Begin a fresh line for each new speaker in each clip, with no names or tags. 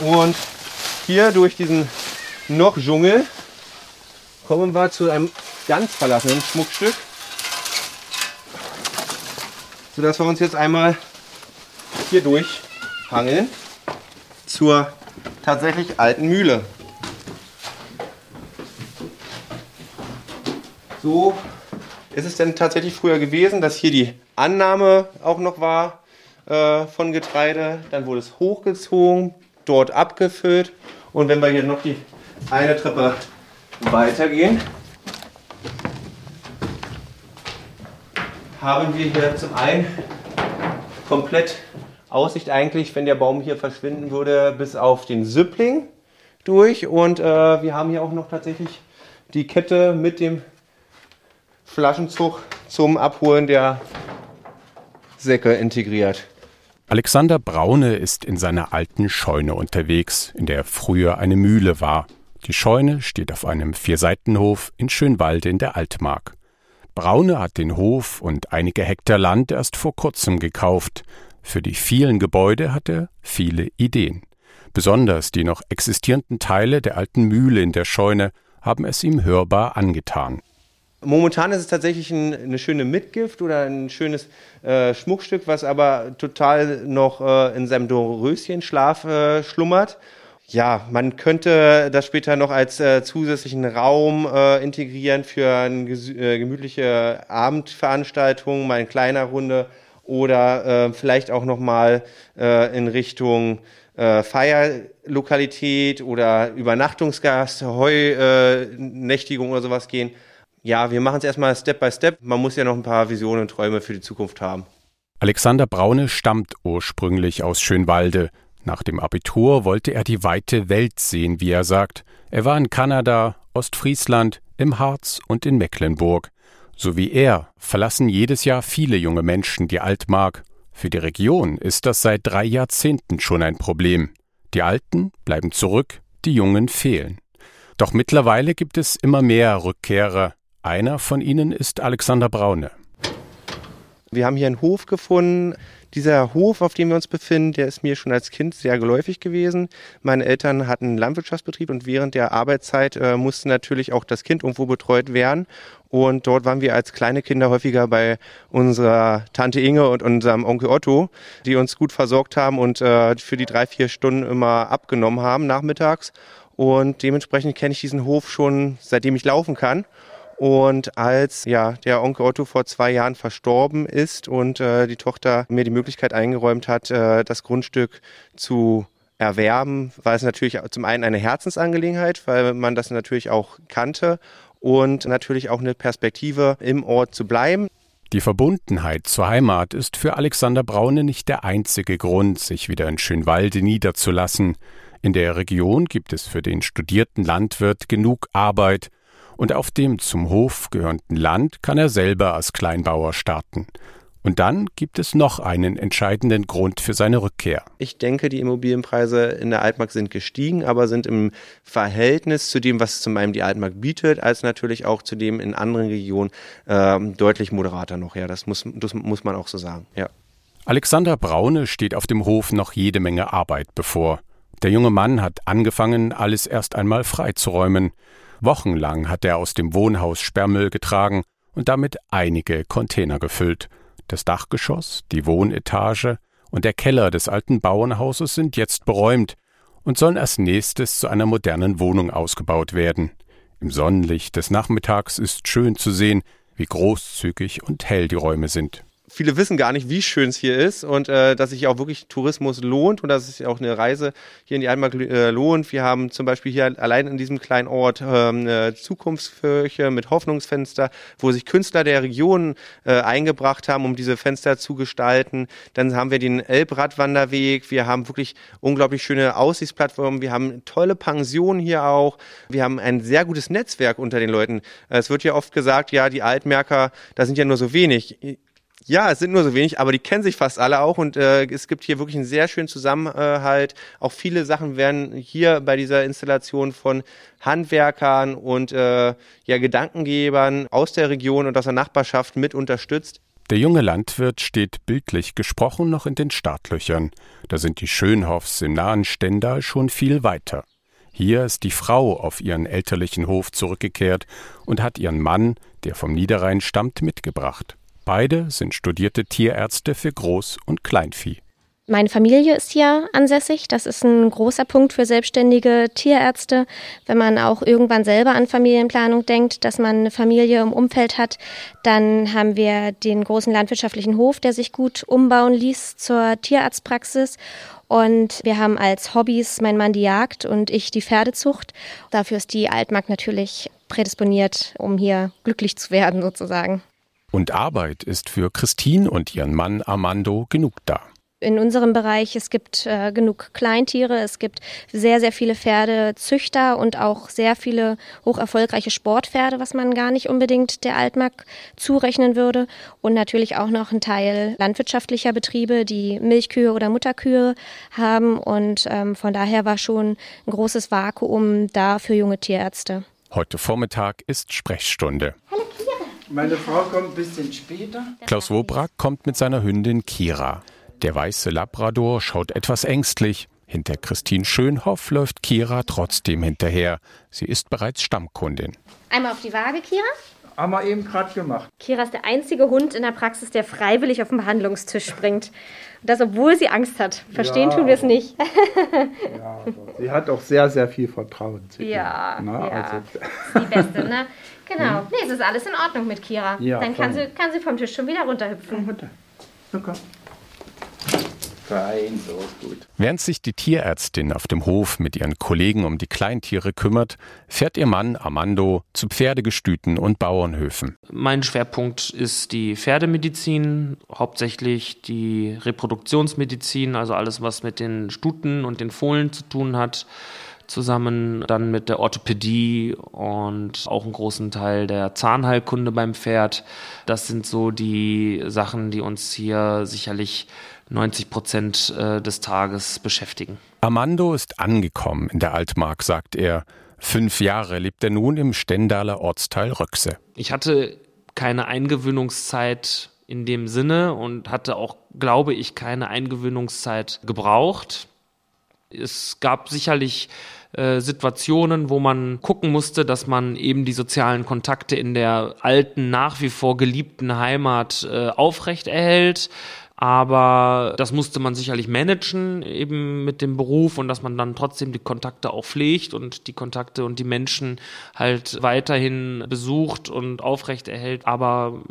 Und hier durch diesen noch Dschungel kommen wir zu einem ganz verlassenen Schmuckstück, sodass wir uns jetzt einmal hier durchhangeln zur tatsächlich alten Mühle. So ist es denn tatsächlich früher gewesen, dass hier die Annahme auch noch war äh, von Getreide. Dann wurde es hochgezogen, dort abgefüllt. Und wenn wir hier noch die eine Treppe weitergehen, haben wir hier zum einen komplett Aussicht eigentlich, wenn der Baum hier verschwinden würde, bis auf den Süppling durch. Und äh, wir haben hier auch noch tatsächlich die Kette mit dem Flaschenzug zum Abholen der Säcke integriert.
Alexander Braune ist in seiner alten Scheune unterwegs, in der früher eine Mühle war. Die Scheune steht auf einem Vierseitenhof in Schönwalde in der Altmark. Braune hat den Hof und einige Hektar Land erst vor kurzem gekauft. Für die vielen Gebäude hat er viele Ideen. Besonders die noch existierenden Teile der alten Mühle in der Scheune haben es ihm hörbar angetan.
Momentan ist es tatsächlich ein, eine schöne Mitgift oder ein schönes äh, Schmuckstück, was aber total noch äh, in seinem Doröschenschlaf äh, schlummert. Ja, man könnte das später noch als äh, zusätzlichen Raum äh, integrieren für eine äh, gemütliche Abendveranstaltung, mal in kleiner Runde oder äh, vielleicht auch noch mal äh, in Richtung Feierlokalität oder Übernachtungsgast, Heunächtigung oder sowas gehen ja, wir machen es erstmal Step by Step. Man muss ja noch ein paar Visionen und Träume für die Zukunft haben.
Alexander Braune stammt ursprünglich aus Schönwalde. Nach dem Abitur wollte er die weite Welt sehen, wie er sagt. Er war in Kanada, Ostfriesland, im Harz und in Mecklenburg. So wie er verlassen jedes Jahr viele junge Menschen die Altmark. Für die Region ist das seit drei Jahrzehnten schon ein Problem. Die Alten bleiben zurück, die Jungen fehlen. Doch mittlerweile gibt es immer mehr Rückkehrer, einer von ihnen ist Alexander Braune.
Wir haben hier einen Hof gefunden. Dieser Hof, auf dem wir uns befinden, der ist mir schon als Kind sehr geläufig gewesen. Meine Eltern hatten einen Landwirtschaftsbetrieb und während der Arbeitszeit äh, musste natürlich auch das Kind irgendwo betreut werden. Und dort waren wir als kleine Kinder häufiger bei unserer Tante Inge und unserem Onkel Otto, die uns gut versorgt haben und äh, für die drei, vier Stunden immer abgenommen haben nachmittags. Und dementsprechend kenne ich diesen Hof schon, seitdem ich laufen kann. Und als ja der Onkel Otto vor zwei Jahren verstorben ist und äh, die Tochter mir die Möglichkeit eingeräumt hat, äh, das Grundstück zu erwerben, war es natürlich zum einen eine Herzensangelegenheit, weil man das natürlich auch kannte und natürlich auch eine Perspektive im Ort zu bleiben.
Die Verbundenheit zur Heimat ist für Alexander Braune nicht der einzige Grund, sich wieder in Schönwalde niederzulassen. In der Region gibt es für den studierten Landwirt genug Arbeit, und auf dem zum Hof gehörenden Land kann er selber als Kleinbauer starten. Und dann gibt es noch einen entscheidenden Grund für seine Rückkehr.
Ich denke, die Immobilienpreise in der Altmark sind gestiegen, aber sind im Verhältnis zu dem, was zum einen die Altmark bietet, als natürlich auch zu dem in anderen Regionen äh, deutlich moderater noch. Ja, das muss, das muss man auch so sagen. Ja.
Alexander Braune steht auf dem Hof noch jede Menge Arbeit bevor. Der junge Mann hat angefangen, alles erst einmal freizuräumen. Wochenlang hat er aus dem Wohnhaus Sperrmüll getragen und damit einige Container gefüllt. Das Dachgeschoss, die Wohnetage und der Keller des alten Bauernhauses sind jetzt beräumt und sollen als nächstes zu einer modernen Wohnung ausgebaut werden. Im Sonnenlicht des Nachmittags ist schön zu sehen, wie großzügig und hell die Räume sind
viele wissen gar nicht, wie schön es hier ist und äh, dass sich auch wirklich Tourismus lohnt und dass es auch eine Reise hier in die Altmark äh, lohnt. Wir haben zum Beispiel hier allein in diesem kleinen Ort ähm, eine Zukunftskirche mit Hoffnungsfenster, wo sich Künstler der Region äh, eingebracht haben, um diese Fenster zu gestalten. Dann haben wir den Elbradwanderweg. Wir haben wirklich unglaublich schöne Aussichtsplattformen. Wir haben tolle Pensionen hier auch. Wir haben ein sehr gutes Netzwerk unter den Leuten. Es wird ja oft gesagt, ja, die Altmerker, da sind ja nur so wenig ja, es sind nur so wenig, aber die kennen sich fast alle auch und äh, es gibt hier wirklich einen sehr schönen Zusammenhalt. Auch viele Sachen werden hier bei dieser Installation von Handwerkern und äh, ja, Gedankengebern aus der Region und aus der Nachbarschaft mit unterstützt.
Der junge Landwirt steht bildlich gesprochen noch in den Startlöchern. Da sind die Schönhoffs im nahen Stendal schon viel weiter. Hier ist die Frau auf ihren elterlichen Hof zurückgekehrt und hat ihren Mann, der vom Niederrhein stammt, mitgebracht. Beide sind studierte Tierärzte für Groß- und Kleinvieh.
Meine Familie ist hier ansässig. Das ist ein großer Punkt für selbstständige Tierärzte. Wenn man auch irgendwann selber an Familienplanung denkt, dass man eine Familie im Umfeld hat, dann haben wir den großen landwirtschaftlichen Hof, der sich gut umbauen ließ zur Tierarztpraxis. Und wir haben als Hobbys mein Mann die Jagd und ich die Pferdezucht. Dafür ist die Altmark natürlich prädisponiert, um hier glücklich zu werden sozusagen.
Und Arbeit ist für Christine und ihren Mann Armando genug da
in unserem Bereich. Es gibt äh, genug Kleintiere, es gibt sehr, sehr viele Pferdezüchter und auch sehr viele hoch erfolgreiche Sportpferde, was man gar nicht unbedingt der Altmark zurechnen würde. Und natürlich auch noch ein Teil landwirtschaftlicher Betriebe, die Milchkühe oder Mutterkühe haben. Und ähm, von daher war schon ein großes Vakuum da für junge Tierärzte.
Heute Vormittag ist Sprechstunde.
Meine Frau kommt ein bisschen später.
Klaus Wobrak kommt mit seiner Hündin Kira. Der weiße Labrador schaut etwas ängstlich. Hinter Christine Schönhoff läuft Kira trotzdem hinterher. Sie ist bereits Stammkundin.
Einmal auf die Waage, Kira.
Haben wir eben gerade gemacht.
Kira ist der einzige Hund in der Praxis, der freiwillig auf den Behandlungstisch springt. Und das, obwohl sie Angst hat. Verstehen ja, tun wir es nicht.
ja, sie hat auch sehr, sehr viel Vertrauen
zu ihr. Ja, ne? ja. Also, die Beste, ne? Genau. Hm? Nee, es ist alles in Ordnung mit Kira. Ja, Dann kann sie, kann sie vom Tisch schon wieder runterhüpfen. Runter. Okay.
Fein, so ist gut. Während sich die Tierärztin auf dem Hof mit ihren Kollegen um die Kleintiere kümmert, fährt ihr Mann Armando zu Pferdegestüten und Bauernhöfen.
Mein Schwerpunkt ist die Pferdemedizin, hauptsächlich die Reproduktionsmedizin, also alles, was mit den Stuten und den Fohlen zu tun hat zusammen dann mit der Orthopädie und auch einen großen Teil der Zahnheilkunde beim Pferd. Das sind so die Sachen, die uns hier sicherlich 90 Prozent äh, des Tages beschäftigen.
Armando ist angekommen in der Altmark, sagt er. Fünf Jahre lebt er nun im Stendaler Ortsteil Röckse.
Ich hatte keine Eingewöhnungszeit in dem Sinne und hatte auch, glaube ich, keine Eingewöhnungszeit gebraucht. Es gab sicherlich äh, Situationen, wo man gucken musste, dass man eben die sozialen Kontakte in der alten, nach wie vor geliebten Heimat äh, aufrechterhält aber das musste man sicherlich managen, eben mit dem Beruf und dass man dann trotzdem die Kontakte auch pflegt und die Kontakte und die Menschen halt weiterhin besucht und aufrechterhält. Aber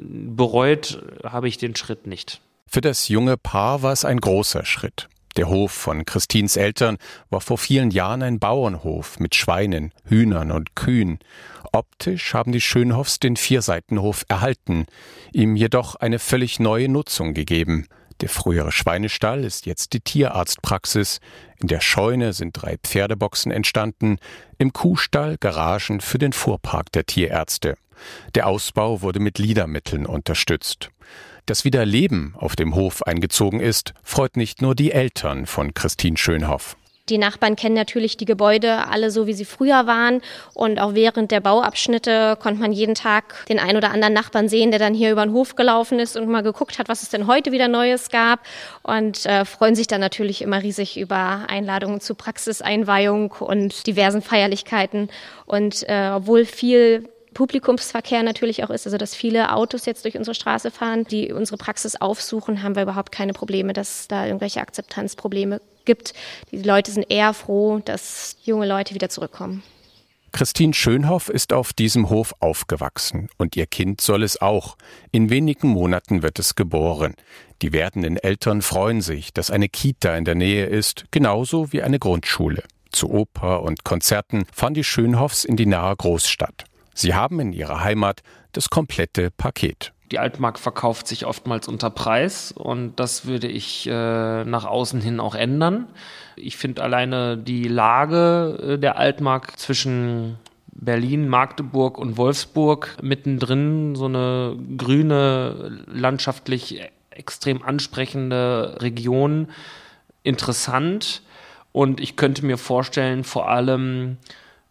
bereut habe ich den Schritt nicht.
Für das junge Paar war es ein großer Schritt. Der Hof von Christins Eltern war vor vielen Jahren ein Bauernhof mit Schweinen, Hühnern und Kühen. Optisch haben die Schönhoffs den Vierseitenhof erhalten, ihm jedoch eine völlig neue Nutzung gegeben. Der frühere Schweinestall ist jetzt die Tierarztpraxis. In der Scheune sind drei Pferdeboxen entstanden, im Kuhstall Garagen für den Fuhrpark der Tierärzte. Der Ausbau wurde mit Liedermitteln unterstützt. Dass wieder Leben auf dem Hof eingezogen ist, freut nicht nur die Eltern von Christine Schönhoff.
Die Nachbarn kennen natürlich die Gebäude alle so, wie sie früher waren. Und auch während der Bauabschnitte konnte man jeden Tag den ein oder anderen Nachbarn sehen, der dann hier über den Hof gelaufen ist und mal geguckt hat, was es denn heute wieder Neues gab. Und äh, freuen sich dann natürlich immer riesig über Einladungen zu Praxiseinweihung und diversen Feierlichkeiten. Und äh, obwohl viel Publikumsverkehr natürlich auch ist, also dass viele Autos jetzt durch unsere Straße fahren, die unsere Praxis aufsuchen, haben wir überhaupt keine Probleme, dass da irgendwelche Akzeptanzprobleme gibt. Die Leute sind eher froh, dass junge Leute wieder zurückkommen.
Christine Schönhoff ist auf diesem Hof aufgewachsen und ihr Kind soll es auch. In wenigen Monaten wird es geboren. Die werdenden Eltern freuen sich, dass eine Kita in der Nähe ist, genauso wie eine Grundschule. Zu Oper und Konzerten fahren die Schönhoffs in die nahe Großstadt. Sie haben in ihrer Heimat das komplette Paket.
Die Altmark verkauft sich oftmals unter Preis und das würde ich äh, nach außen hin auch ändern. Ich finde alleine die Lage äh, der Altmark zwischen Berlin, Magdeburg und Wolfsburg mittendrin so eine grüne, landschaftlich extrem ansprechende Region interessant. Und ich könnte mir vorstellen, vor allem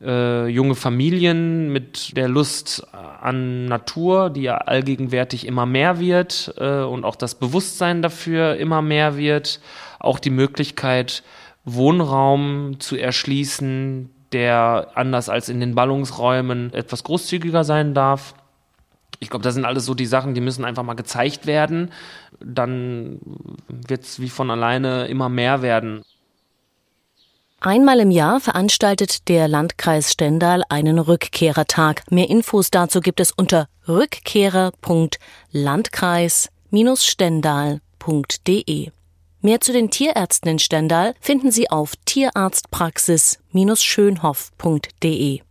äh, junge Familien mit der Lust an Natur, die ja allgegenwärtig immer mehr wird äh, und auch das Bewusstsein dafür immer mehr wird, auch die Möglichkeit, Wohnraum zu erschließen, der anders als in den Ballungsräumen etwas großzügiger sein darf. Ich glaube, das sind alles so die Sachen, die müssen einfach mal gezeigt werden. Dann wird es wie von alleine immer mehr werden.
Einmal im Jahr veranstaltet der Landkreis Stendal einen Rückkehrertag. Mehr Infos dazu gibt es unter rückkehrer.landkreis-stendal.de. Mehr zu den Tierärzten in Stendal finden Sie auf tierarztpraxis-schönhoff.de.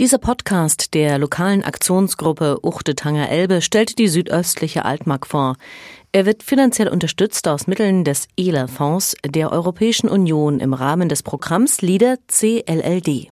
Dieser Podcast der lokalen Aktionsgruppe Uchte-Tanger Elbe stellt die südöstliche Altmark vor. Er wird finanziell unterstützt aus Mitteln des ELA-Fonds der Europäischen Union im Rahmen des Programms LIDER CLLD.